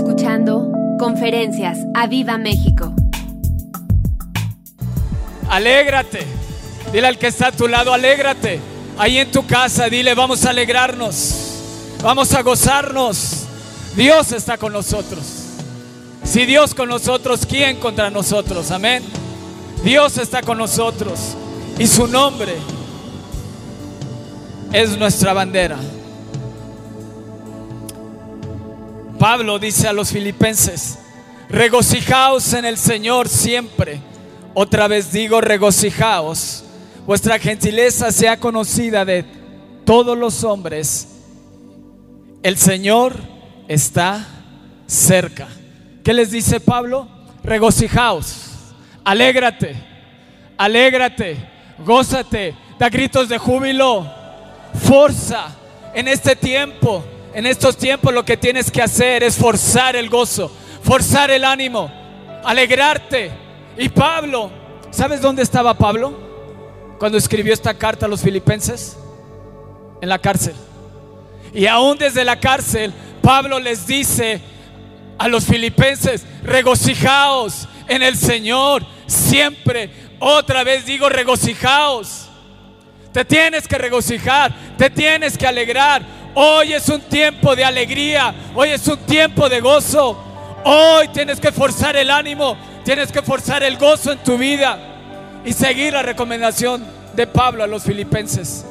escuchando Conferencias a Viva México. Alégrate. Dile al que está a tu lado, alégrate. Ahí en tu casa, dile, vamos a alegrarnos. Vamos a gozarnos. Dios está con nosotros. Si Dios con nosotros, ¿quién contra nosotros? Amén. Dios está con nosotros. Y su nombre es nuestra bandera. Pablo dice a los filipenses, regocijaos en el Señor siempre. Otra vez digo, regocijaos. Vuestra gentileza sea conocida de todos los hombres. El Señor está cerca. ¿Qué les dice Pablo? Regocijaos, alégrate, alégrate, gózate, da gritos de júbilo, forza en este tiempo en estos tiempos lo que tienes que hacer es forzar el gozo, forzar el ánimo, alegrarte. Y Pablo, ¿sabes dónde estaba Pablo cuando escribió esta carta a los filipenses? En la cárcel. Y aún desde la cárcel, Pablo les dice a los filipenses, regocijaos en el Señor siempre. Otra vez digo, regocijaos. Te tienes que regocijar, te tienes que alegrar. Hoy es un tiempo de alegría, hoy es un tiempo de gozo. Hoy tienes que forzar el ánimo, tienes que forzar el gozo en tu vida y seguir la recomendación de Pablo a los filipenses.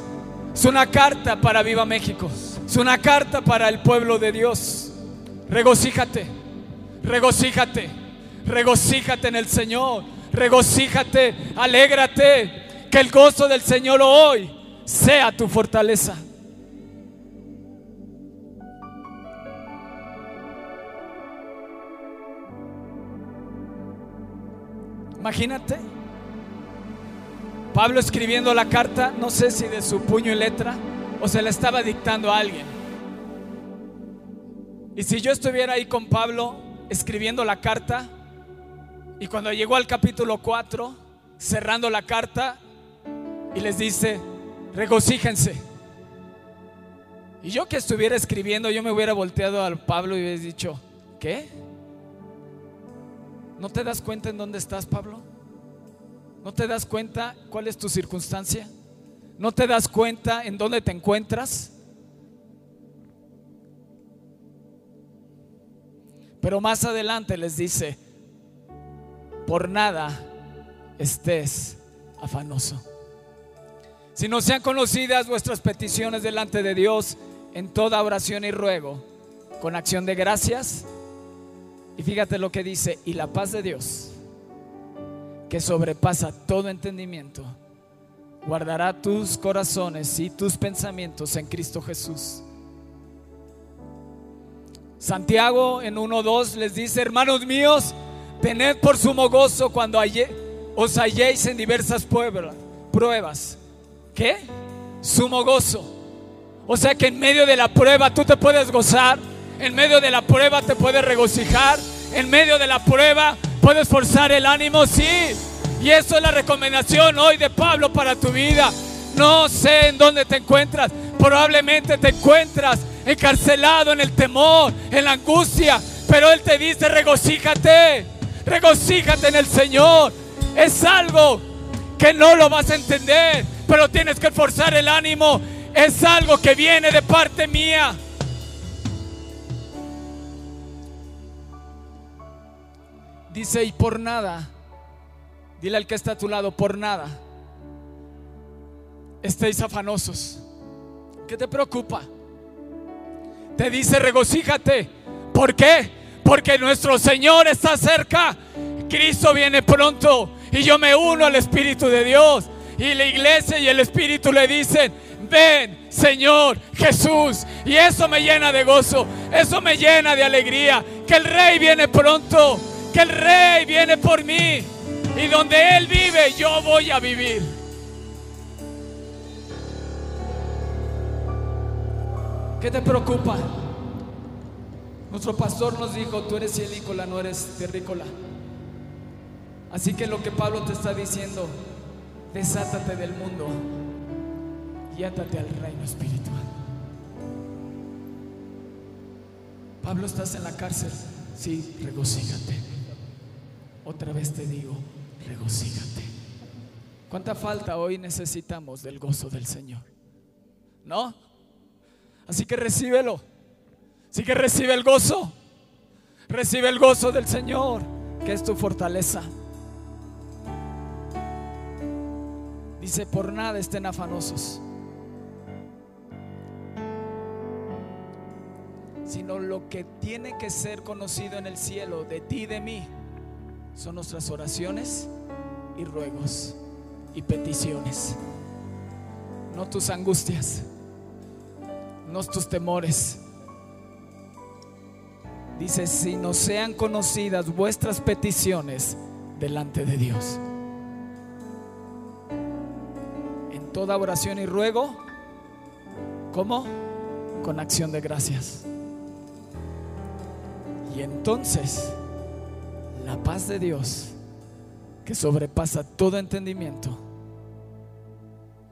Es una carta para Viva México, es una carta para el pueblo de Dios. Regocíjate, regocíjate, regocíjate en el Señor, regocíjate, alégrate, que el gozo del Señor hoy sea tu fortaleza. Imagínate. Pablo escribiendo la carta, no sé si de su puño y letra o se la estaba dictando a alguien. Y si yo estuviera ahí con Pablo escribiendo la carta y cuando llegó al capítulo 4, cerrando la carta y les dice, regocíjense. Y yo que estuviera escribiendo, yo me hubiera volteado al Pablo y hubiera dicho, ¿qué? ¿No te das cuenta en dónde estás, Pablo? ¿No te das cuenta cuál es tu circunstancia? ¿No te das cuenta en dónde te encuentras? Pero más adelante les dice, por nada estés afanoso. Si no sean conocidas vuestras peticiones delante de Dios en toda oración y ruego, con acción de gracias, y fíjate lo que dice, y la paz de Dios, que sobrepasa todo entendimiento, guardará tus corazones y tus pensamientos en Cristo Jesús. Santiago en 1.2 les dice, hermanos míos, tened por sumo gozo cuando os halléis en diversas pruebas. ¿Qué? Sumo gozo. O sea que en medio de la prueba tú te puedes gozar en medio de la prueba te puedes regocijar. En medio de la prueba puedes forzar el ánimo, sí. Y eso es la recomendación hoy de Pablo para tu vida. No sé en dónde te encuentras. Probablemente te encuentras encarcelado en el temor, en la angustia. Pero Él te dice, regocíjate. Regocíjate en el Señor. Es algo que no lo vas a entender, pero tienes que forzar el ánimo. Es algo que viene de parte mía. Dice, y por nada, dile al que está a tu lado, por nada, estéis afanosos. ¿Qué te preocupa? Te dice, regocíjate. ¿Por qué? Porque nuestro Señor está cerca. Cristo viene pronto y yo me uno al Espíritu de Dios. Y la iglesia y el Espíritu le dicen, ven Señor Jesús. Y eso me llena de gozo, eso me llena de alegría, que el Rey viene pronto que el rey viene por mí y donde Él vive yo voy a vivir. ¿Qué te preocupa? Nuestro pastor nos dijo, tú eres cielícola, no eres terrícola. Así que lo que Pablo te está diciendo, desátate del mundo y átate al reino espiritual. Pablo, estás en la cárcel. Sí, regocíjate. Otra vez te digo, regocíjate. ¿Cuánta falta hoy necesitamos del gozo del Señor? ¿No? Así que recíbelo. Así que recibe el gozo. Recibe el gozo del Señor, que es tu fortaleza. Dice, por nada estén afanosos. Sino lo que tiene que ser conocido en el cielo de ti y de mí son nuestras oraciones y ruegos y peticiones. No tus angustias, no tus temores. Dice, si no sean conocidas vuestras peticiones delante de Dios. En toda oración y ruego, ¿cómo? Con acción de gracias. Y entonces, la paz de Dios, que sobrepasa todo entendimiento,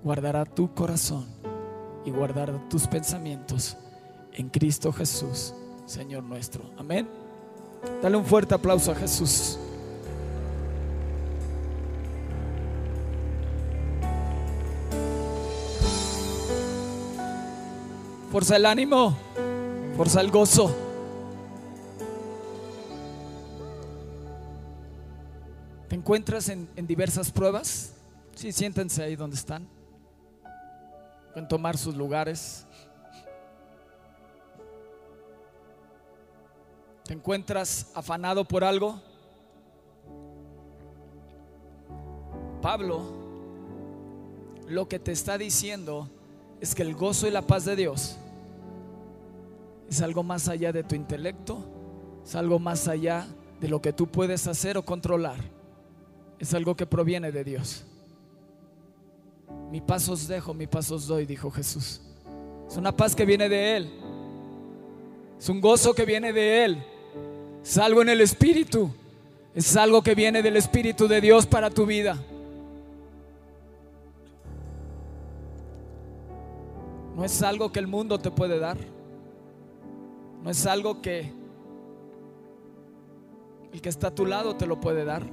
guardará tu corazón y guardará tus pensamientos en Cristo Jesús, Señor nuestro. Amén. Dale un fuerte aplauso a Jesús. Fuerza el ánimo, fuerza el gozo. Encuentras en, en diversas pruebas? Sí, siéntense ahí donde están. Pueden tomar sus lugares. ¿Te encuentras afanado por algo? Pablo lo que te está diciendo es que el gozo y la paz de Dios es algo más allá de tu intelecto, es algo más allá de lo que tú puedes hacer o controlar. Es algo que proviene de Dios. Mi paz os dejo, mi paz os doy, dijo Jesús. Es una paz que viene de Él. Es un gozo que viene de Él. Es algo en el Espíritu. Es algo que viene del Espíritu de Dios para tu vida. No es algo que el mundo te puede dar. No es algo que el que está a tu lado te lo puede dar.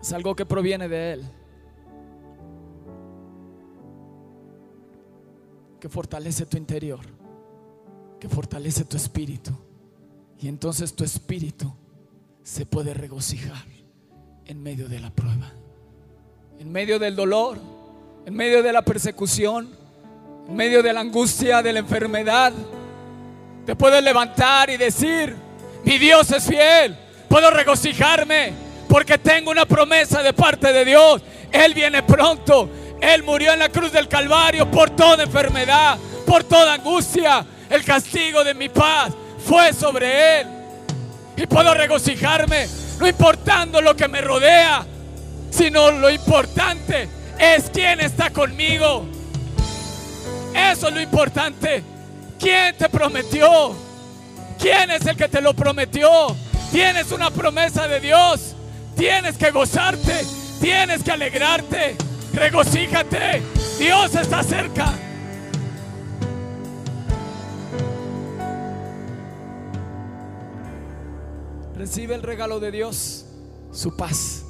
Es algo que proviene de Él. Que fortalece tu interior. Que fortalece tu espíritu. Y entonces tu espíritu se puede regocijar en medio de la prueba. En medio del dolor. En medio de la persecución. En medio de la angustia, de la enfermedad. Te puedes levantar y decir, mi Dios es fiel. Puedo regocijarme porque tengo una promesa de parte de Dios. Él viene pronto. Él murió en la cruz del Calvario por toda enfermedad, por toda angustia. El castigo de mi paz fue sobre Él. Y puedo regocijarme, no importando lo que me rodea, sino lo importante es quién está conmigo. Eso es lo importante. ¿Quién te prometió? ¿Quién es el que te lo prometió? Tienes una promesa de Dios. Tienes que gozarte, tienes que alegrarte, regocíjate. Dios está cerca. Recibe el regalo de Dios, su paz,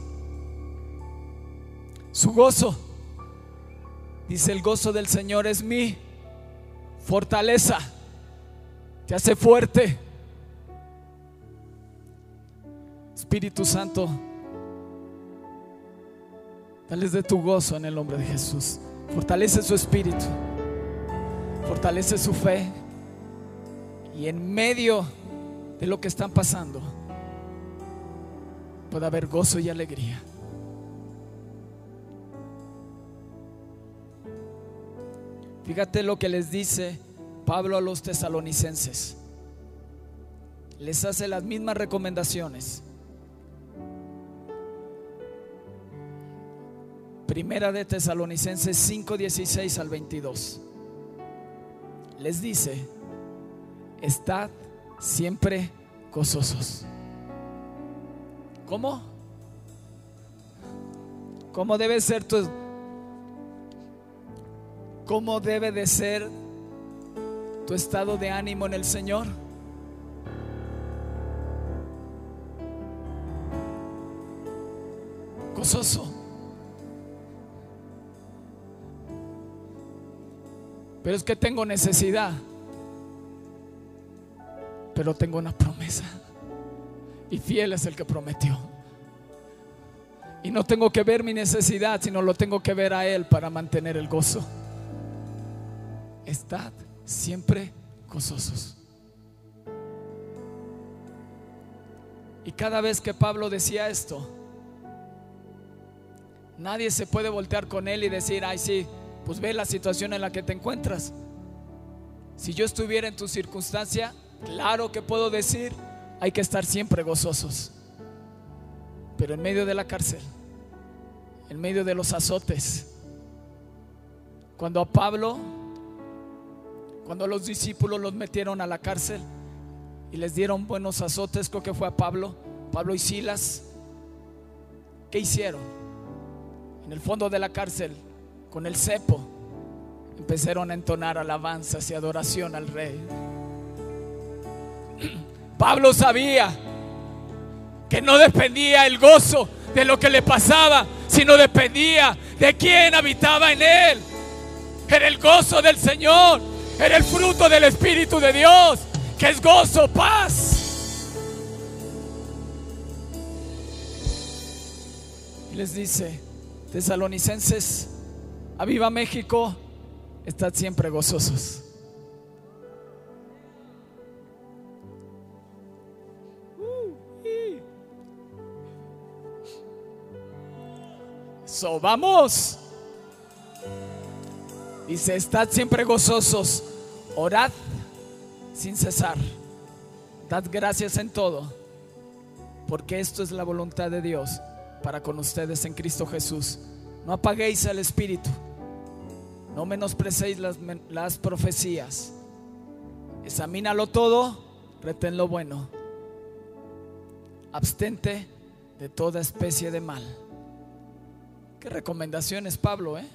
su gozo. Dice el gozo del Señor es mi fortaleza, te hace fuerte. Espíritu Santo, Dales de tu gozo en el nombre de Jesús. Fortalece su espíritu. Fortalece su fe. Y en medio de lo que están pasando, puede haber gozo y alegría. Fíjate lo que les dice Pablo a los tesalonicenses. Les hace las mismas recomendaciones. Primera de Tesalonicenses 5, 16 al 22. Les dice, estad siempre gozosos. ¿Cómo? ¿Cómo debe ser tu cómo debe de ser tu estado de ánimo en el Señor? Gozoso. Pero es que tengo necesidad. Pero tengo una promesa. Y fiel es el que prometió. Y no tengo que ver mi necesidad, sino lo tengo que ver a Él para mantener el gozo. Estad siempre gozosos. Y cada vez que Pablo decía esto, nadie se puede voltear con él y decir, ay sí, pues ve la situación en la que te encuentras. Si yo estuviera en tu circunstancia, claro que puedo decir, hay que estar siempre gozosos. Pero en medio de la cárcel, en medio de los azotes, cuando a Pablo, cuando los discípulos los metieron a la cárcel y les dieron buenos azotes, creo que fue a Pablo, Pablo y Silas, ¿qué hicieron? En el fondo de la cárcel, con el cepo, empezaron a entonar alabanzas y adoración al rey. Pablo sabía que no dependía el gozo de lo que le pasaba, sino dependía de quién habitaba en él. Era el gozo del Señor, era el fruto del Espíritu de Dios, que es gozo, paz. Y les dice, tesalonicenses, a viva México, estad siempre gozosos. So, vamos. Dice, estad siempre gozosos, orad sin cesar, dad gracias en todo, porque esto es la voluntad de Dios para con ustedes en Cristo Jesús. No apaguéis el espíritu, no menosprecéis las, las profecías, examínalo todo, retén lo bueno, abstente de toda especie de mal. Qué recomendaciones, Pablo, ¿eh?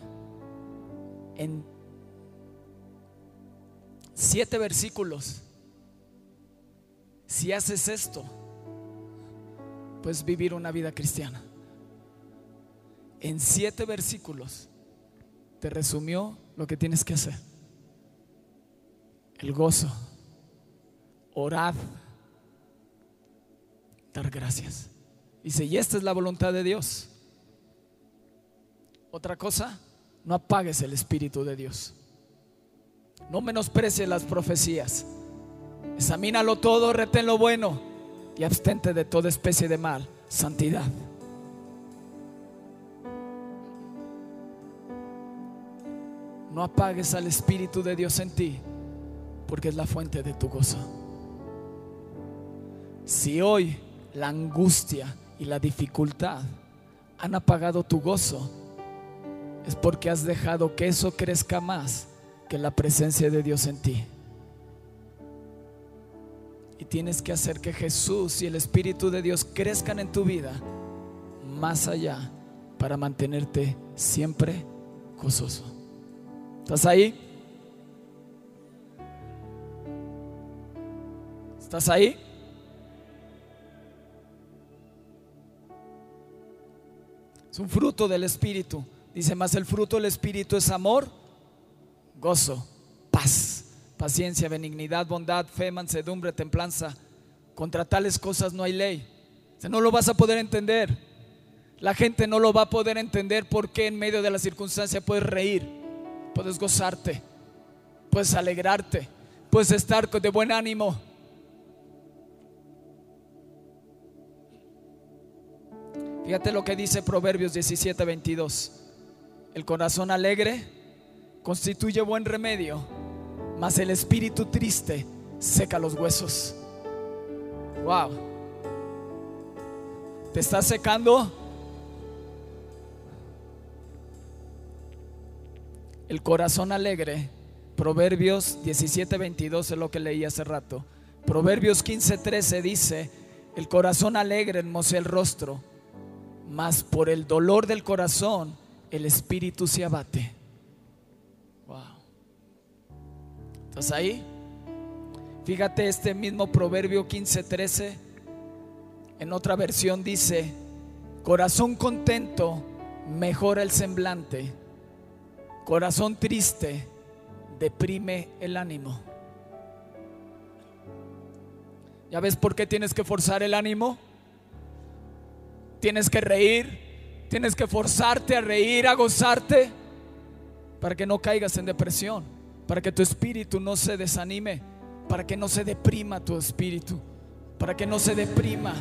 En siete versículos. Si haces esto, puedes vivir una vida cristiana. En siete versículos te resumió lo que tienes que hacer. El gozo, orad, dar gracias. Dice, y esta es la voluntad de Dios otra cosa, no apagues el Espíritu de Dios. No menosprecies las profecías. Examínalo todo, retén lo bueno y abstente de toda especie de mal. Santidad. No apagues al Espíritu de Dios en ti, porque es la fuente de tu gozo. Si hoy la angustia y la dificultad han apagado tu gozo, es porque has dejado que eso crezca más que la presencia de Dios en ti. Y tienes que hacer que Jesús y el Espíritu de Dios crezcan en tu vida más allá para mantenerte siempre gozoso. ¿Estás ahí? ¿Estás ahí? Es un fruto del Espíritu. Dice más, el fruto del Espíritu es amor, gozo, paz, paciencia, benignidad, bondad, fe, mansedumbre, templanza. Contra tales cosas no hay ley. O no lo vas a poder entender. La gente no lo va a poder entender porque en medio de la circunstancia puedes reír, puedes gozarte, puedes alegrarte, puedes estar de buen ánimo. Fíjate lo que dice Proverbios 17, 22. El corazón alegre constituye buen remedio, mas el espíritu triste seca los huesos. Wow. ¿Te está secando? El corazón alegre. Proverbios 17:22 es lo que leí hace rato. Proverbios 15:13 dice, el corazón alegre enmocea el rostro, mas por el dolor del corazón el espíritu se abate. Wow. ¿Estás ahí? Fíjate este mismo Proverbio 15:13. En otra versión dice, Corazón contento mejora el semblante. Corazón triste deprime el ánimo. ¿Ya ves por qué tienes que forzar el ánimo? Tienes que reír, tienes que forzarte a reír, a gozarte, para que no caigas en depresión, para que tu espíritu no se desanime, para que no se deprima tu espíritu, para que no se deprima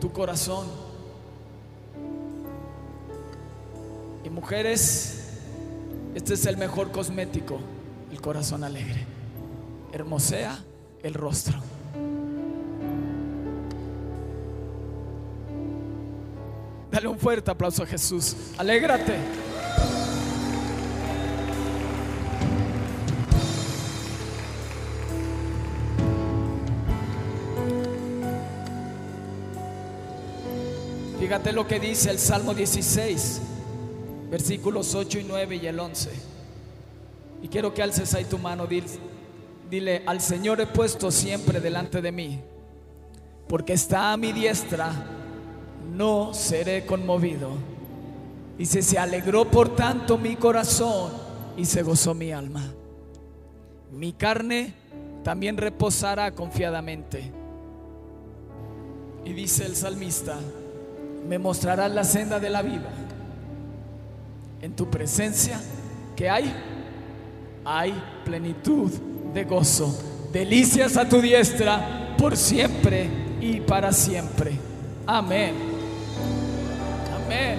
tu corazón. Y mujeres, este es el mejor cosmético, el corazón alegre. Hermosea el rostro. Dale un fuerte aplauso a Jesús. Alégrate. Fíjate lo que dice el Salmo 16, versículos 8 y 9 y el 11. Y quiero que alces ahí tu mano, dile, dile, al Señor he puesto siempre delante de mí, porque está a mi diestra, no seré conmovido. Dice, se alegró por tanto mi corazón y se gozó mi alma. Mi carne también reposará confiadamente. Y dice el salmista, me mostrarás la senda de la vida. En tu presencia, que hay? Hay plenitud de gozo, delicias a tu diestra por siempre y para siempre. Amén. Amén.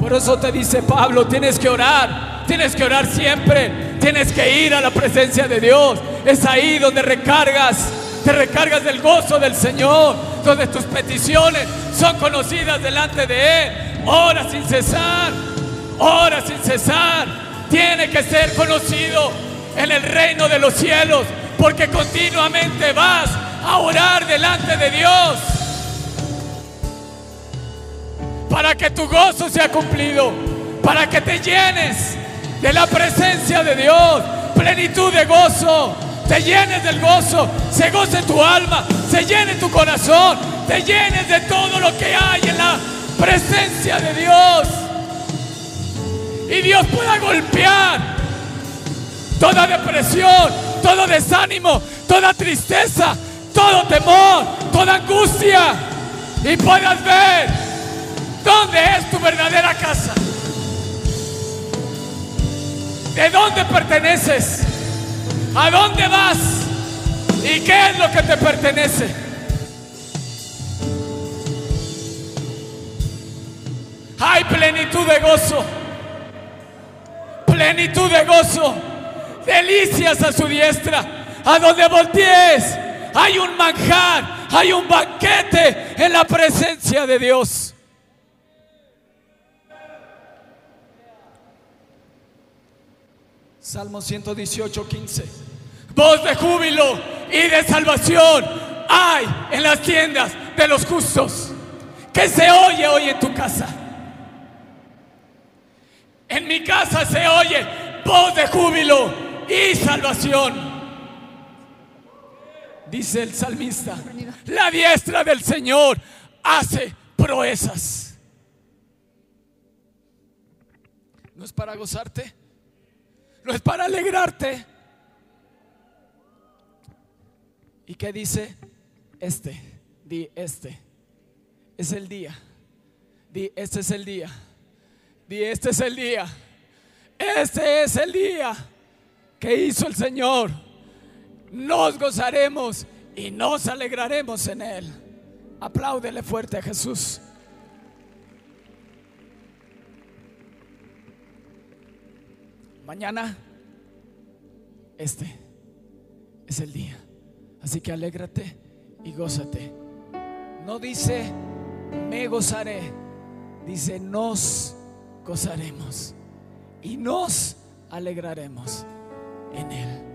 Por eso te dice Pablo, tienes que orar, tienes que orar siempre, tienes que ir a la presencia de Dios. Es ahí donde recargas, te recargas del gozo del Señor, donde tus peticiones son conocidas delante de Él. Ora sin cesar, ora sin cesar. Tiene que ser conocido en el reino de los cielos, porque continuamente vas a orar delante de Dios para que tu gozo sea cumplido, para que te llenes de la presencia de Dios, plenitud de gozo, te llenes del gozo, se goce tu alma, se llene tu corazón, te llenes de todo lo que hay en la presencia de Dios. Y Dios pueda golpear toda depresión, todo desánimo, toda tristeza, todo temor, toda angustia. Y puedas ver ¿Dónde es tu verdadera casa? ¿De dónde perteneces? ¿A dónde vas? ¿Y qué es lo que te pertenece? Hay plenitud de gozo. Plenitud de gozo. Delicias a su diestra. A donde voltees. Hay un manjar. Hay un banquete en la presencia de Dios. Salmo 118, 15. Voz de júbilo y de salvación hay en las tiendas de los justos. Que se oye hoy en tu casa. En mi casa se oye voz de júbilo y salvación. Dice el salmista, la diestra del Señor hace proezas. ¿No es para gozarte? no es para alegrarte. ¿Y qué dice? Este, di este. Es el día. Di, este es el día. Este es el día. Este es el día que hizo el Señor. Nos gozaremos y nos alegraremos en Él. Apláudele fuerte a Jesús. Mañana, este es el día. Así que alégrate y gózate. No dice, me gozaré. Dice, nos gozaremos. Y nos alegraremos en Él.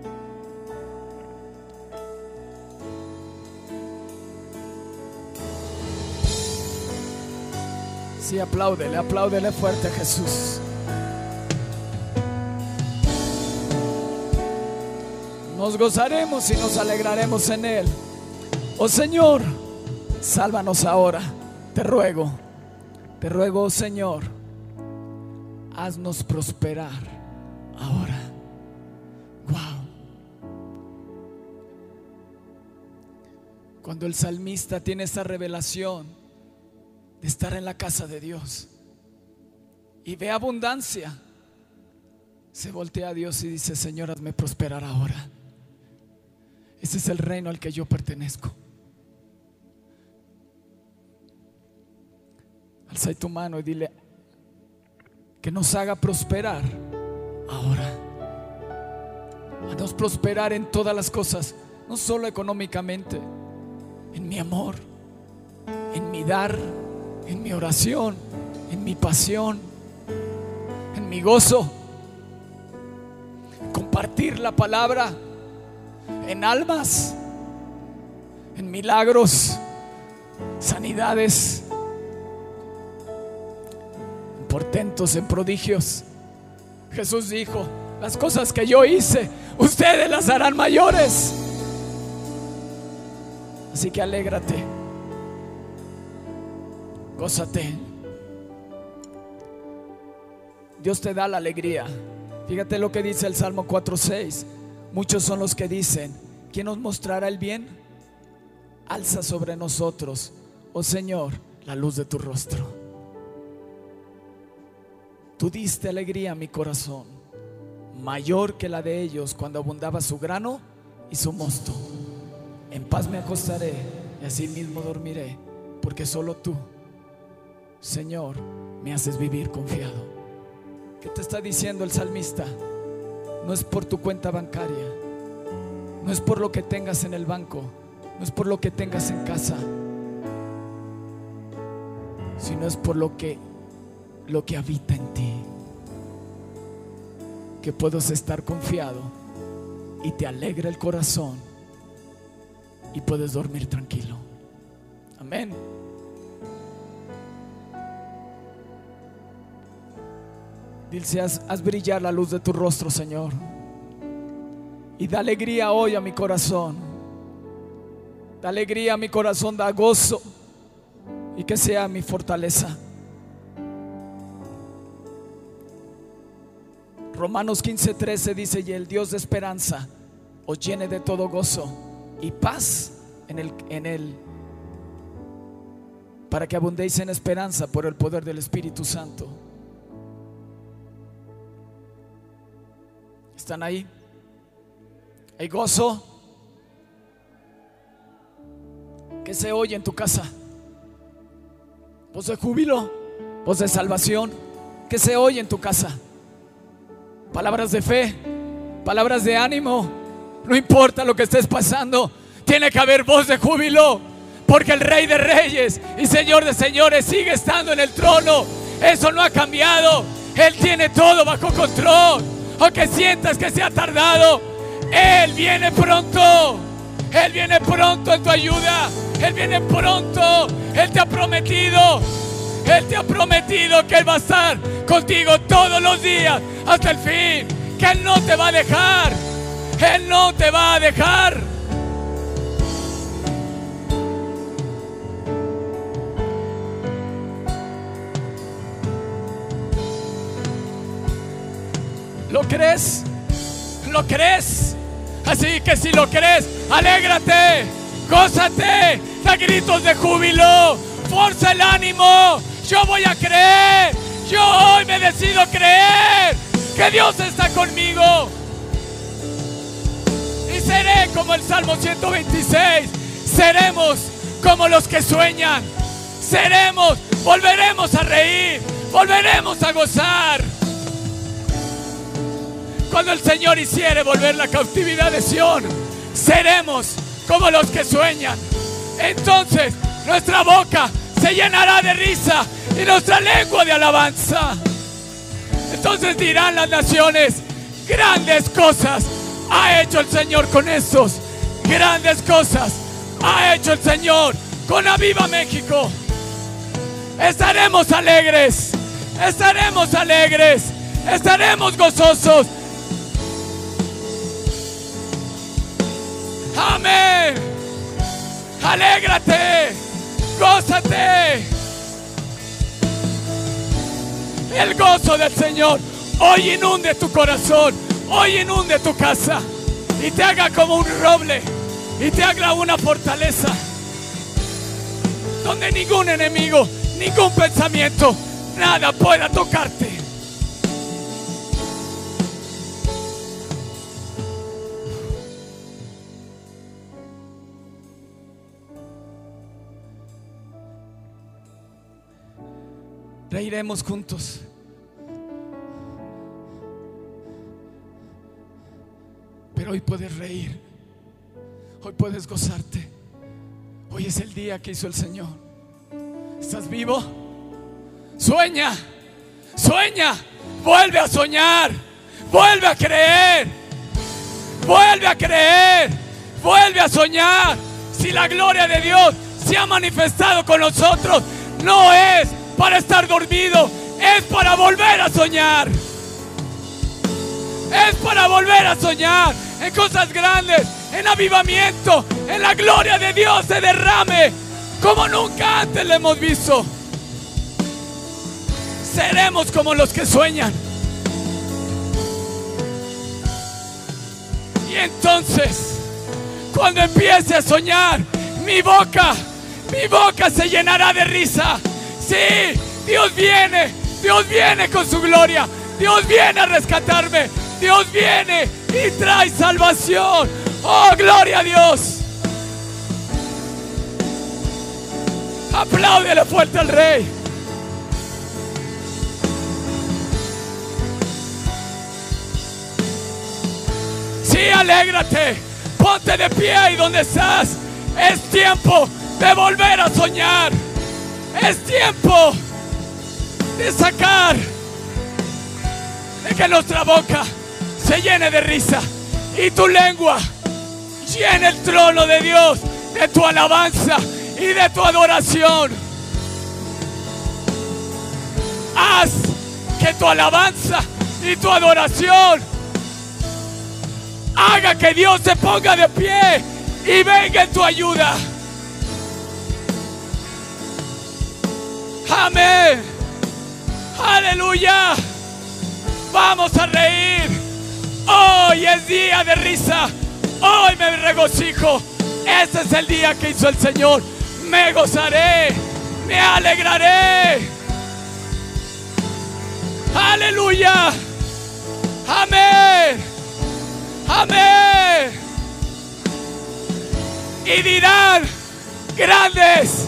Sí, apláudele, apláudele fuerte a Jesús. Nos gozaremos y nos alegraremos en Él. Oh Señor, sálvanos ahora, te ruego. Te ruego, oh Señor, haznos prosperar ahora. Wow. Cuando el salmista tiene esa revelación de estar en la casa de Dios y ve abundancia, se voltea a Dios y dice, Señor, hazme prosperar ahora. Ese es el reino al que yo pertenezco. Alza tu mano y dile que nos haga prosperar ahora. Haznos prosperar en todas las cosas, no solo económicamente, en mi amor, en mi dar, en mi oración, en mi pasión, en mi gozo, compartir la palabra en almas, en milagros, sanidades, portentos, en prodigios. Jesús dijo, las cosas que yo hice, ustedes las harán mayores. Así que alégrate, gózate. Dios te da la alegría. Fíjate lo que dice el Salmo 4:6. Muchos son los que dicen, ¿quién nos mostrará el bien? Alza sobre nosotros, oh Señor, la luz de tu rostro. Tú diste alegría a mi corazón, mayor que la de ellos cuando abundaba su grano y su mosto. En paz me acostaré y así mismo dormiré, porque solo tú, Señor, me haces vivir confiado. ¿Qué te está diciendo el salmista? no es por tu cuenta bancaria, no es por lo que tengas en el banco, no es por lo que tengas en casa, sino es por lo que lo que habita en ti. Que puedes estar confiado y te alegra el corazón y puedes dormir tranquilo. Amén. Dice, haz, brillar la luz de tu rostro, Señor. Y da alegría hoy a mi corazón. Da alegría a mi corazón, da gozo. Y que sea mi fortaleza. Romanos 15:13 dice, y el Dios de esperanza os llene de todo gozo y paz en el, en él, para que abundéis en esperanza por el poder del Espíritu Santo. ¿Están ahí? ¿Hay gozo? ¿Qué se oye en tu casa? ¿Voz de júbilo? ¿Voz de salvación? ¿Qué se oye en tu casa? Palabras de fe, palabras de ánimo. No importa lo que estés pasando, tiene que haber voz de júbilo. Porque el Rey de Reyes y Señor de Señores sigue estando en el trono. Eso no ha cambiado. Él tiene todo bajo control aunque sientas que se ha tardado, Él viene pronto. Él viene pronto en tu ayuda. Él viene pronto. Él te ha prometido. Él te ha prometido que Él va a estar contigo todos los días hasta el fin. Que Él no te va a dejar. Él no te va a dejar. ¿Lo crees? ¿Lo crees? Así que si lo crees, alégrate, gózate, da gritos de júbilo, fuerza el ánimo. Yo voy a creer, yo hoy me decido creer que Dios está conmigo. Y seré como el Salmo 126, seremos como los que sueñan, seremos, volveremos a reír, volveremos a gozar. Cuando el Señor hiciere volver la cautividad de Sión, seremos como los que sueñan. Entonces nuestra boca se llenará de risa y nuestra lengua de alabanza. Entonces dirán las naciones, grandes cosas ha hecho el Señor con esos. Grandes cosas ha hecho el Señor con Aviva México. Estaremos alegres, estaremos alegres, estaremos gozosos Amén. Alégrate. Gózate. El gozo del Señor hoy inunde tu corazón, hoy inunde tu casa y te haga como un roble y te haga una fortaleza donde ningún enemigo, ningún pensamiento, nada pueda tocarte. Reiremos juntos. Pero hoy puedes reír. Hoy puedes gozarte. Hoy es el día que hizo el Señor. ¿Estás vivo? Sueña. Sueña. Vuelve a soñar. Vuelve a creer. Vuelve a creer. Vuelve a soñar. Si la gloria de Dios se ha manifestado con nosotros, no es para estar dormido, es para volver a soñar. Es para volver a soñar en cosas grandes, en avivamiento, en la gloria de Dios se derrame como nunca antes le hemos visto. Seremos como los que sueñan. Y entonces, cuando empiece a soñar, mi boca, mi boca se llenará de risa. Sí, Dios viene, Dios viene con su gloria, Dios viene a rescatarme, Dios viene y trae salvación. Oh, gloria a Dios. Apláudele fuerte al Rey. Sí, alégrate. Ponte de pie ahí donde estás. Es tiempo de volver a soñar. Es tiempo de sacar, de que nuestra boca se llene de risa y tu lengua llene el trono de Dios, de tu alabanza y de tu adoración. Haz que tu alabanza y tu adoración haga que Dios se ponga de pie y venga en tu ayuda. Amén. Aleluya. Vamos a reír. Hoy es día de risa. Hoy me regocijo. Este es el día que hizo el Señor. Me gozaré. Me alegraré. Aleluya. Amén. Amén. Y dirán, grandes,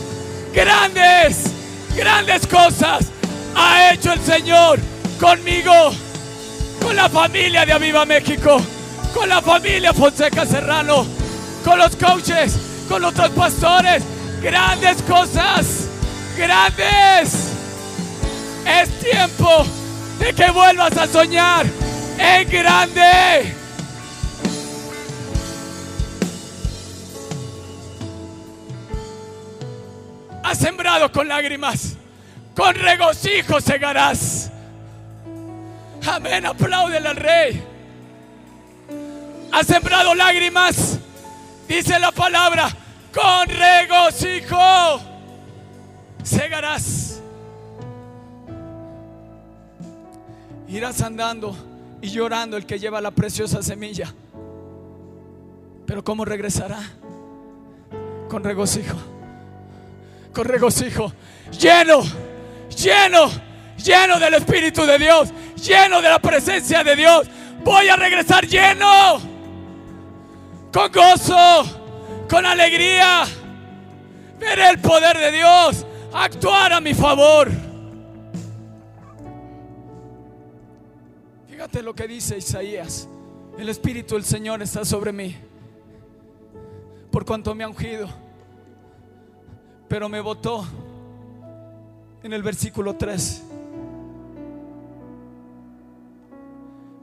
grandes, grandes cosas ha hecho el Señor conmigo, con la familia de Aviva México, con la familia Fonseca Serrano, con los coaches, con otros pastores. Grandes cosas, grandes. Es tiempo de que vuelvas a soñar en grande. Has sembrado con lágrimas, con regocijo segarás. Amén, apláudele al rey. Has sembrado lágrimas, dice la palabra, con regocijo segarás. Irás andando y llorando el que lleva la preciosa semilla. Pero ¿cómo regresará? Con regocijo. Regocijo. Lleno, lleno, lleno del Espíritu de Dios. Lleno de la presencia de Dios. Voy a regresar lleno. Con gozo. Con alegría. Veré el poder de Dios actuar a mi favor. Fíjate lo que dice Isaías. El Espíritu del Señor está sobre mí. Por cuanto me ha ungido. Pero me votó en el versículo 3.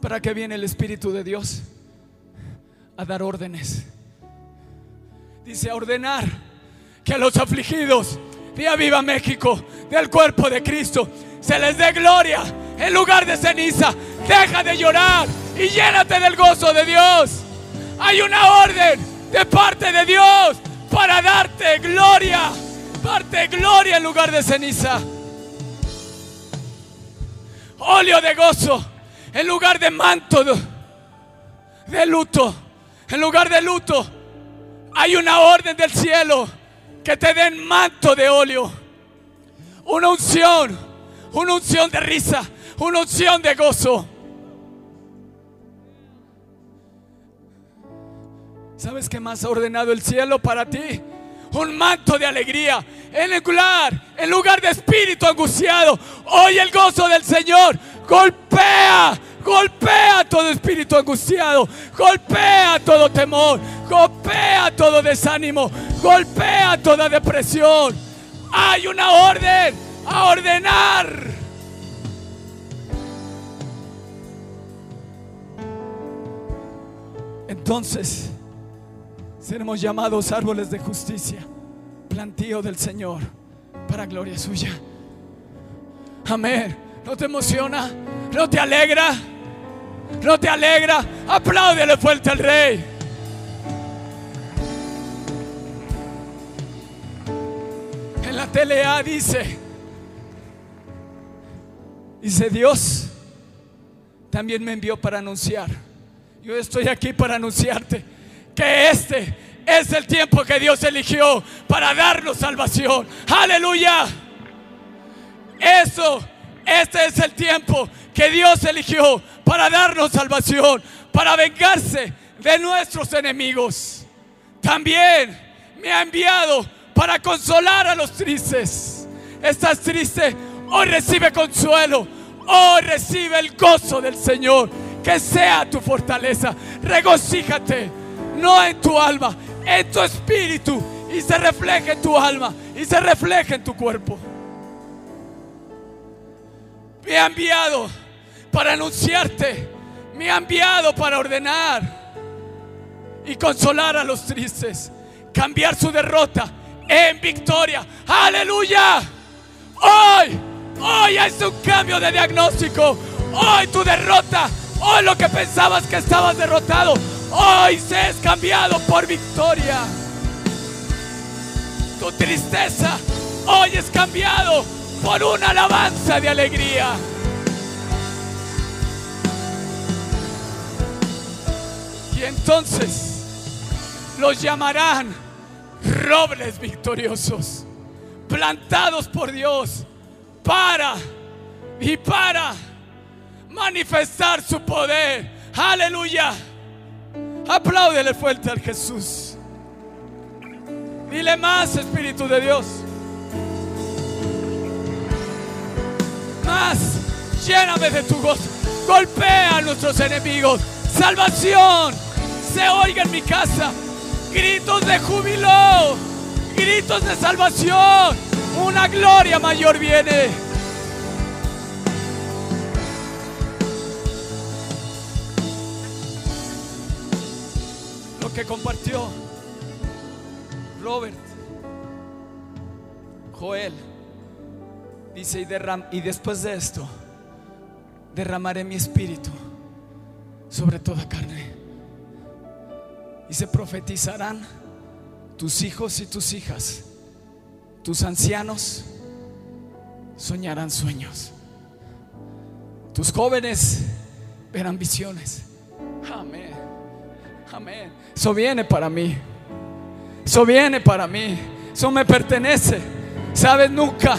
¿Para qué viene el Espíritu de Dios? A dar órdenes. Dice a ordenar que a los afligidos de Viva México, del cuerpo de Cristo, se les dé gloria en lugar de ceniza. Deja de llorar y llénate del gozo de Dios. Hay una orden de parte de Dios para darte gloria, darte gloria en lugar de ceniza. óleo de gozo en lugar de manto de luto. En lugar de luto, hay una orden del cielo que te den manto de óleo. Una unción, una unción de risa, una unción de gozo. ¿Sabes qué más ha ordenado el cielo para ti? Un manto de alegría. En lugar, en lugar de espíritu angustiado, hoy el gozo del Señor golpea, golpea todo espíritu angustiado, golpea todo temor, golpea todo desánimo, golpea toda depresión. Hay una orden a ordenar. Entonces, seremos llamados árboles de justicia, plantío del Señor, para gloria suya. Amén. ¿No te emociona? ¿No te alegra? ¿No te alegra? Apláudele fuerte al rey. En la TLA dice, dice Dios, también me envió para anunciar. Yo estoy aquí para anunciarte que este es el tiempo que Dios eligió para darnos salvación. Aleluya. Eso, este es el tiempo que Dios eligió para darnos salvación, para vengarse de nuestros enemigos. También me ha enviado para consolar a los tristes. Estás triste, hoy recibe consuelo, hoy recibe el gozo del Señor. Que sea tu fortaleza. Regocíjate, no en tu alma, en tu espíritu. Y se refleje en tu alma y se refleje en tu cuerpo. Me ha enviado para anunciarte. Me ha enviado para ordenar y consolar a los tristes. Cambiar su derrota en victoria. Aleluya. Hoy, hoy es un cambio de diagnóstico. Hoy tu derrota, hoy lo que pensabas que estabas derrotado, hoy se es cambiado por victoria. Tu tristeza hoy es cambiado por una alabanza de alegría. Y entonces los llamarán robles victoriosos, plantados por Dios para y para manifestar su poder. Aleluya. Apláudele fuerte al Jesús. Dile más, Espíritu de Dios. Más, lléname de tu gozo. Golpea a nuestros enemigos. Salvación se oiga en mi casa. Gritos de júbilo. Gritos de salvación. Una gloria mayor viene. Lo que compartió. Robert, Joel, dice, y, derram y después de esto, derramaré mi espíritu sobre toda carne. Y se profetizarán tus hijos y tus hijas, tus ancianos soñarán sueños, tus jóvenes verán visiones. Amén, amén. Eso viene para mí, eso viene para mí, eso me pertenece. Sabes, nunca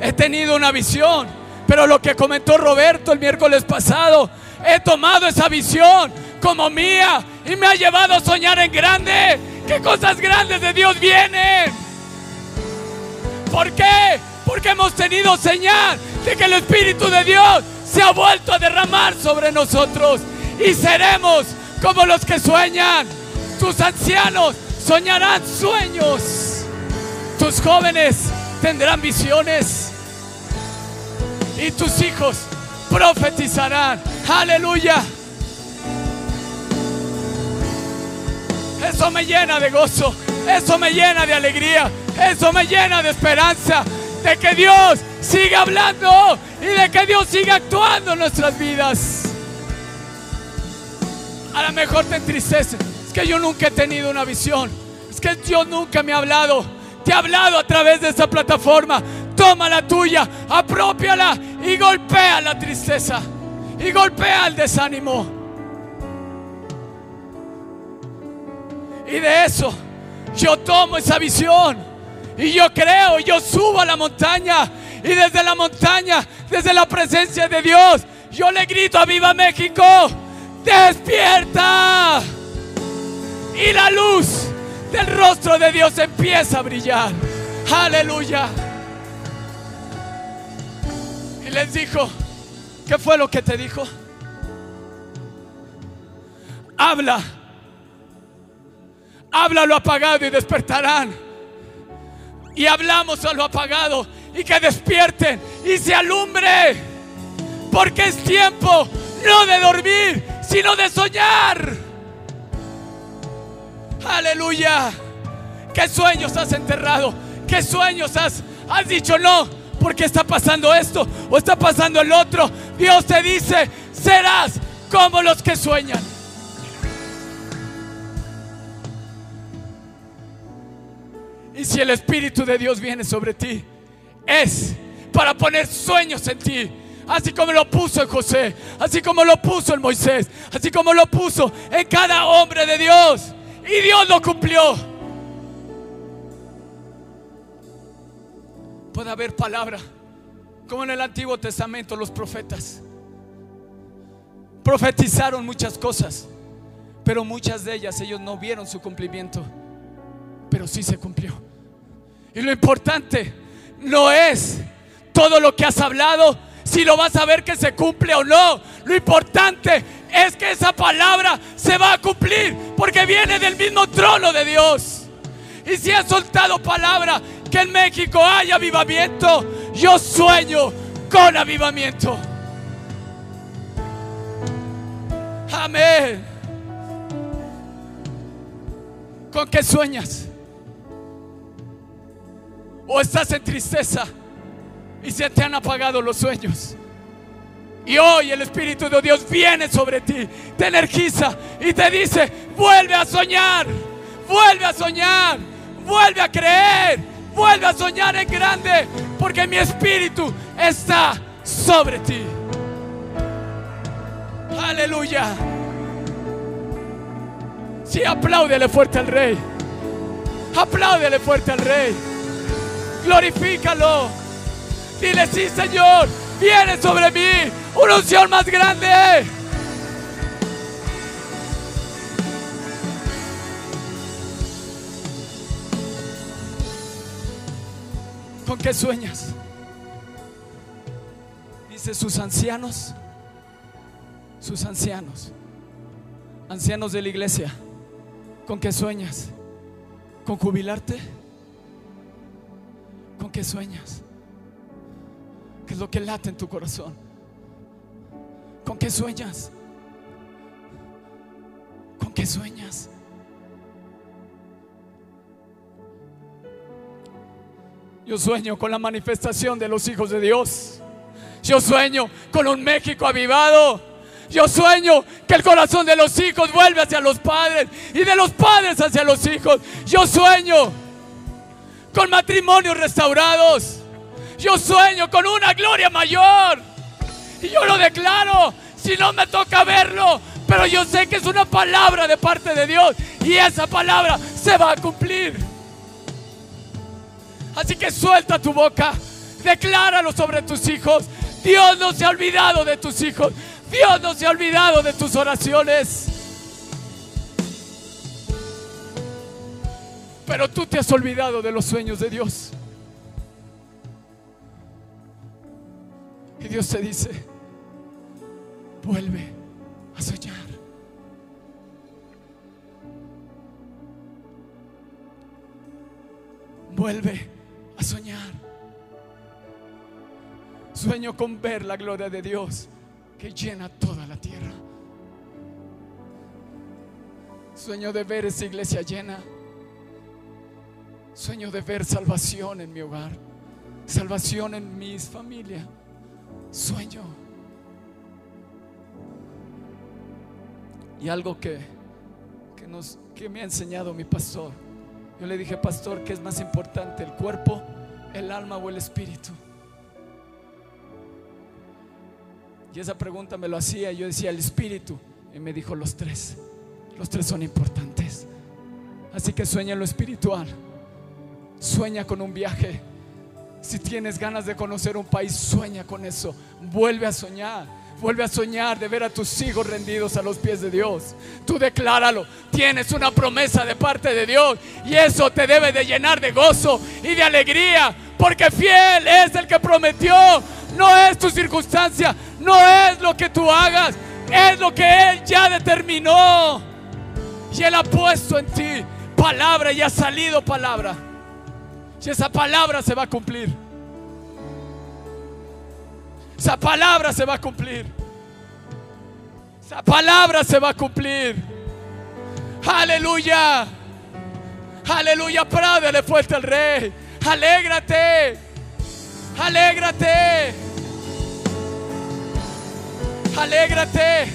he tenido una visión, pero lo que comentó Roberto el miércoles pasado, he tomado esa visión como mía y me ha llevado a soñar en grande. Que cosas grandes de Dios vienen. ¿Por qué? Porque hemos tenido señal de que el Espíritu de Dios se ha vuelto a derramar sobre nosotros y seremos como los que sueñan. Tus ancianos soñarán sueños. Tus jóvenes tendrán visiones. Y tus hijos profetizarán. Aleluya. Eso me llena de gozo. Eso me llena de alegría. Eso me llena de esperanza. De que Dios siga hablando y de que Dios siga actuando en nuestras vidas. A lo mejor te entristece. Es que yo nunca he tenido una visión. Es que Dios nunca me ha hablado. Te ha hablado a través de esta plataforma. Toma la tuya, apropiala y golpea la tristeza y golpea el desánimo. Y de eso yo tomo esa visión y yo creo, yo subo a la montaña y desde la montaña, desde la presencia de Dios, yo le grito a Viva México, despierta. Y la luz del rostro de Dios empieza a brillar. Aleluya. Y les dijo, ¿qué fue lo que te dijo? Habla. Habla lo apagado y despertarán. Y hablamos a lo apagado y que despierten y se alumbre. Porque es tiempo no de dormir, sino de soñar. Aleluya. ¿Qué sueños has enterrado? ¿Qué sueños has, has dicho no? Porque está pasando esto o está pasando el otro. Dios te dice, serás como los que sueñan. Y si el Espíritu de Dios viene sobre ti, es para poner sueños en ti. Así como lo puso en José, así como lo puso en Moisés, así como lo puso en cada hombre de Dios. Y Dios lo cumplió. Puede haber palabra, como en el Antiguo Testamento los profetas. Profetizaron muchas cosas, pero muchas de ellas ellos no vieron su cumplimiento, pero sí se cumplió. Y lo importante no es todo lo que has hablado, si lo vas a ver que se cumple o no. Lo importante es que esa palabra se va a cumplir porque viene del mismo trono de Dios. Y si has soltado palabra que en México haya avivamiento, yo sueño con avivamiento. Amén. ¿Con qué sueñas? ¿O estás en tristeza y se te han apagado los sueños? Y hoy el Espíritu de Dios viene sobre ti, te energiza y te dice, vuelve a soñar, vuelve a soñar, vuelve a creer, vuelve a soñar en grande, porque mi Espíritu está sobre ti. Aleluya. Sí, apláudele fuerte al Rey. Apláudele fuerte al Rey. Glorifícalo. Dile, sí, Señor, viene sobre mí una unción más grande. ¿Con qué sueñas? Dice sus ancianos, sus ancianos, ancianos de la iglesia, ¿con qué sueñas? ¿Con jubilarte? ¿Con qué sueñas? ¿Qué es lo que late en tu corazón? ¿Con qué sueñas? ¿Con qué sueñas? Yo sueño con la manifestación de los hijos de Dios. Yo sueño con un México avivado. Yo sueño que el corazón de los hijos vuelve hacia los padres y de los padres hacia los hijos. Yo sueño con matrimonios restaurados. Yo sueño con una gloria mayor. Y yo lo declaro, si no me toca verlo, pero yo sé que es una palabra de parte de Dios y esa palabra se va a cumplir. Así que suelta tu boca, decláralo sobre tus hijos. Dios no se ha olvidado de tus hijos. Dios no se ha olvidado de tus oraciones. Pero tú te has olvidado de los sueños de Dios. Y Dios te dice, vuelve a soñar. Vuelve a soñar. Sueño con ver la gloria de Dios que llena toda la tierra. Sueño de ver esa iglesia llena. Sueño de ver salvación en mi hogar, salvación en mis familias. Sueño. Y algo que, que, nos, que me ha enseñado mi pastor. Yo le dije, pastor, ¿qué es más importante, el cuerpo, el alma o el espíritu? Y esa pregunta me lo hacía. Yo decía el espíritu. Y me dijo los tres. Los tres son importantes. Así que sueña lo espiritual. Sueña con un viaje. Si tienes ganas de conocer un país, sueña con eso. Vuelve a soñar. Vuelve a soñar de ver a tus hijos rendidos a los pies de Dios. Tú decláralo. Tienes una promesa de parte de Dios. Y eso te debe de llenar de gozo y de alegría. Porque fiel es el que prometió. No es tu circunstancia. No es lo que tú hagas. Es lo que Él ya determinó. Y Él ha puesto en ti palabra y ha salido palabra. Y esa palabra se va a cumplir. Esa palabra se va a cumplir. Esa palabra se va a cumplir. Aleluya. Aleluya. Prádele fuerte al rey. Alégrate. Alégrate. Alégrate.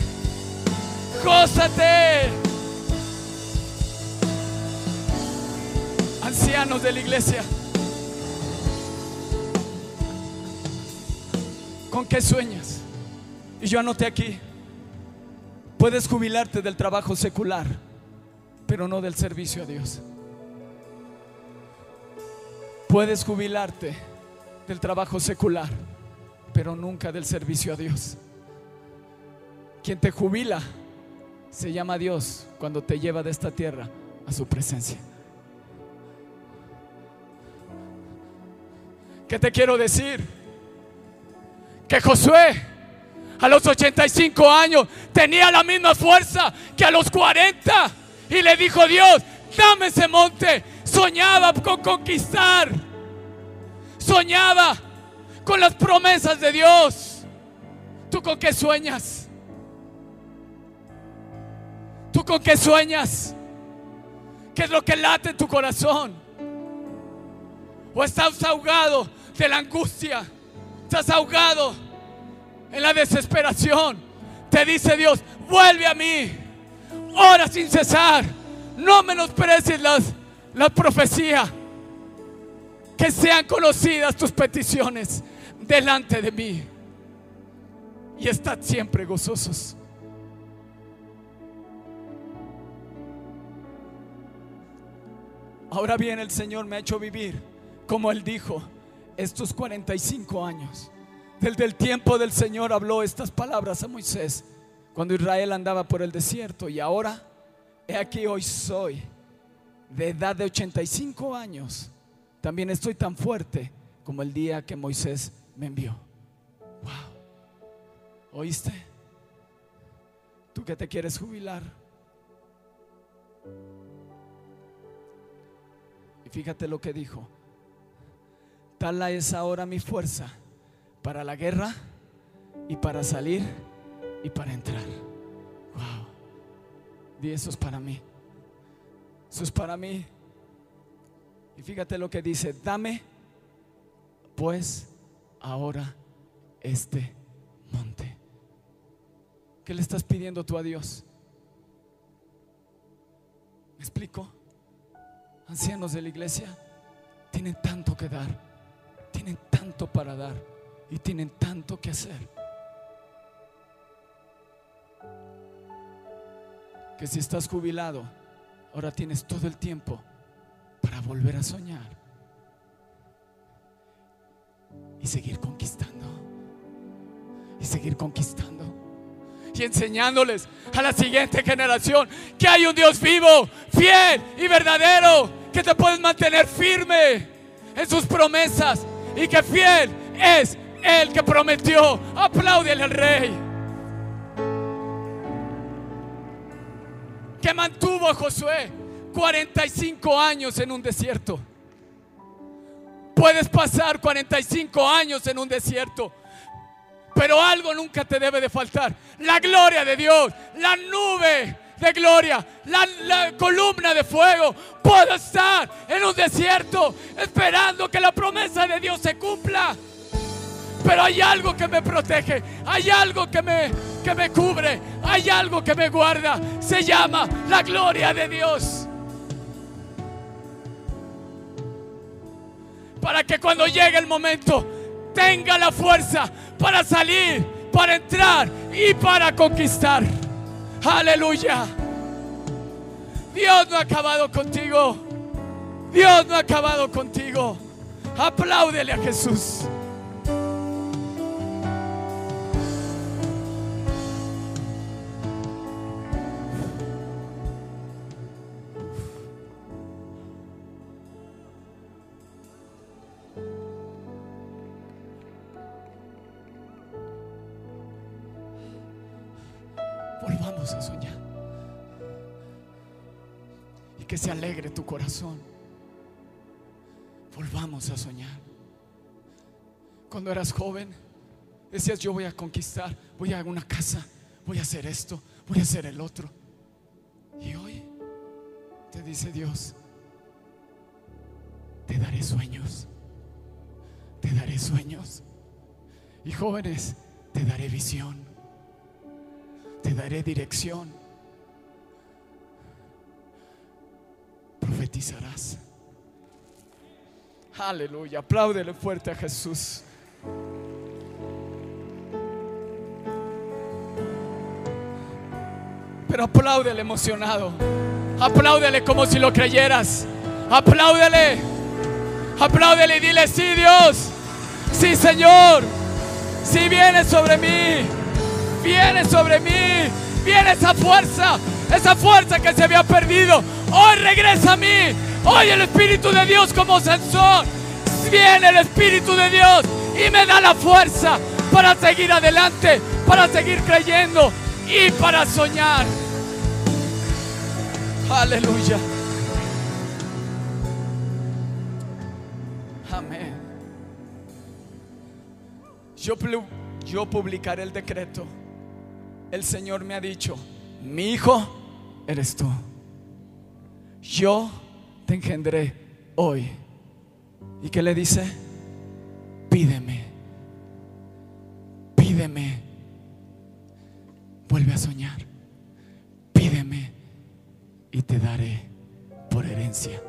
Gózate. Ancianos de la iglesia. ¿Con qué sueñas? Y yo anoté aquí, puedes jubilarte del trabajo secular, pero no del servicio a Dios. Puedes jubilarte del trabajo secular, pero nunca del servicio a Dios. Quien te jubila se llama Dios cuando te lleva de esta tierra a su presencia. ¿Qué te quiero decir? que Josué a los 85 años tenía la misma fuerza que a los 40. Y le dijo Dios, dame ese monte. Soñaba con conquistar. Soñaba con las promesas de Dios. ¿Tú con qué sueñas? ¿Tú con qué sueñas? ¿Qué es lo que late en tu corazón? ¿O estás ahogado de la angustia? estás ahogado en la desesperación, te dice Dios, vuelve a mí, ora sin cesar, no menosprecies las, la profecía, que sean conocidas tus peticiones delante de mí. Y estad siempre gozosos. Ahora bien, el Señor me ha hecho vivir como Él dijo estos 45 años. Desde el tiempo del Señor habló estas palabras a Moisés cuando Israel andaba por el desierto. Y ahora, he aquí hoy soy de edad de 85 años. También estoy tan fuerte como el día que Moisés me envió. Wow. ¿Oíste? Tú que te quieres jubilar. Y fíjate lo que dijo. Tal es ahora mi fuerza para la guerra y para salir y para entrar. Wow. Y eso es para mí. Eso es para mí. Y fíjate lo que dice, dame pues ahora este monte. ¿Qué le estás pidiendo tú a Dios? ¿Me explico? Ancianos de la iglesia tienen tanto que dar tienen tanto para dar y tienen tanto que hacer. Que si estás jubilado, ahora tienes todo el tiempo para volver a soñar y seguir conquistando. Y seguir conquistando. Y enseñándoles a la siguiente generación que hay un Dios vivo, fiel y verdadero, que te puedes mantener firme en sus promesas y que fiel es el que prometió. Apláudele al rey. Que mantuvo a Josué 45 años en un desierto. Puedes pasar 45 años en un desierto. Pero algo nunca te debe de faltar. La gloria de Dios. La nube de gloria, la, columna de fuego. Puedo estar en un desierto esperando que la promesa de Dios se cumpla. Pero hay algo que me protege, hay algo que me, que me cubre, hay algo que me guarda. Se llama la gloria de Dios. Para que cuando llegue el momento tenga la fuerza para salir para entrar y para conquistar. Aleluya. Dios no ha acabado contigo. Dios no ha acabado contigo. Apláudele a Jesús. Que se alegre tu corazón. Volvamos a soñar. Cuando eras joven, decías yo voy a conquistar, voy a una casa, voy a hacer esto, voy a hacer el otro. Y hoy te dice Dios, te daré sueños, te daré sueños. Y jóvenes, te daré visión, te daré dirección. Profetizarás. Aleluya, apláudele fuerte a Jesús. Pero apláudele emocionado. Apláudele como si lo creyeras. Apláudele. Apláudele y dile, sí Dios. Sí Señor. Sí viene sobre mí. Viene sobre mí. Viene esa fuerza. Esa fuerza que se había perdido. Hoy regresa a mí. Hoy el Espíritu de Dios como sensor. Viene el Espíritu de Dios y me da la fuerza para seguir adelante, para seguir creyendo y para soñar. Aleluya. Amén. Yo, yo publicaré el decreto. El Señor me ha dicho, mi hijo eres tú. Yo te engendré hoy. ¿Y qué le dice? Pídeme. Pídeme. Vuelve a soñar. Pídeme y te daré por herencia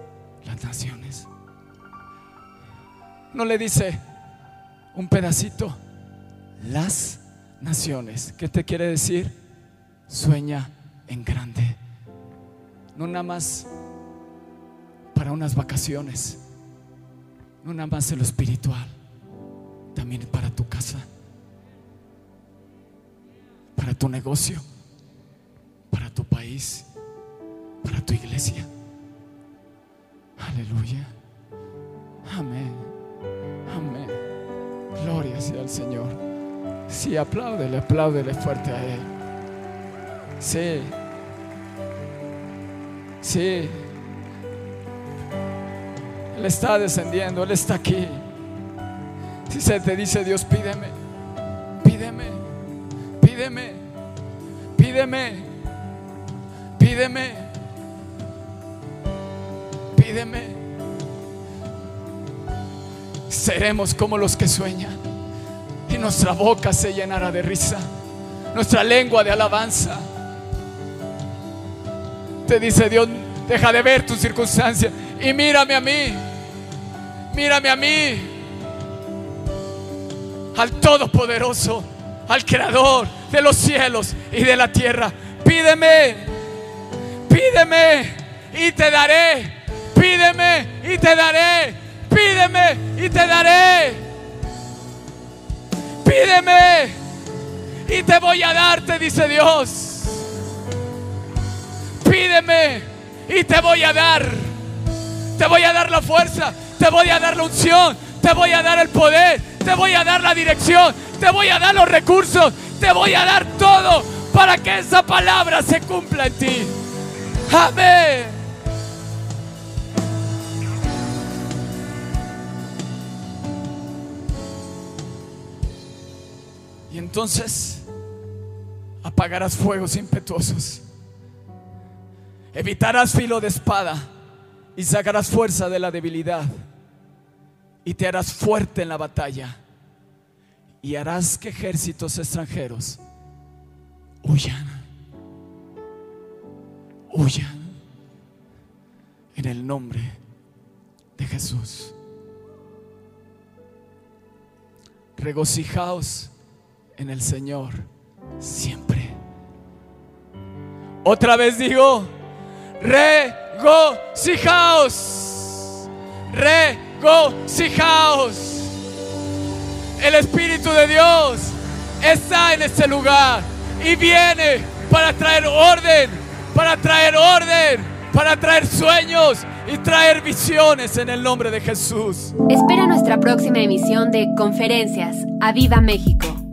las naciones. No le dice un pedacito. Las naciones. ¿Qué te quiere decir? Sueña en grande. No nada más para unas vacaciones. No nada más en lo espiritual. También para tu casa. Para tu negocio. Para tu país. Para tu iglesia. Aleluya. Amén. Amén. Gloria sea al Señor. Sí, apláudele, apláudele fuerte a Él. Sí. Sí. Él está descendiendo, Él está aquí. Si se te dice Dios, pídeme, pídeme, pídeme, pídeme, pídeme, pídeme. Seremos como los que sueñan y nuestra boca se llenará de risa, nuestra lengua de alabanza. Te dice Dios, deja de ver tus circunstancias y mírame a mí. Mírame a mí. Al Todopoderoso, al Creador de los cielos y de la tierra. Pídeme, pídeme y te daré. Pídeme y te daré. Pídeme y te daré. Pídeme y te voy a dar, te dice Dios. Pídeme y te voy a dar. Te voy a dar la fuerza, te voy a dar la unción, te voy a dar el poder, te voy a dar la dirección, te voy a dar los recursos, te voy a dar todo para que esa palabra se cumpla en ti. Amén. Y entonces apagarás fuegos impetuosos. Evitarás filo de espada y sacarás fuerza de la debilidad y te harás fuerte en la batalla y harás que ejércitos extranjeros huyan, huyan en el nombre de Jesús. Regocijaos en el Señor siempre. Otra vez digo, regocijaos, regocijaos. El Espíritu de Dios está en este lugar y viene para traer orden, para traer orden, para traer sueños y traer visiones en el nombre de Jesús. Espera nuestra próxima emisión de Conferencias. ¡A Viva México!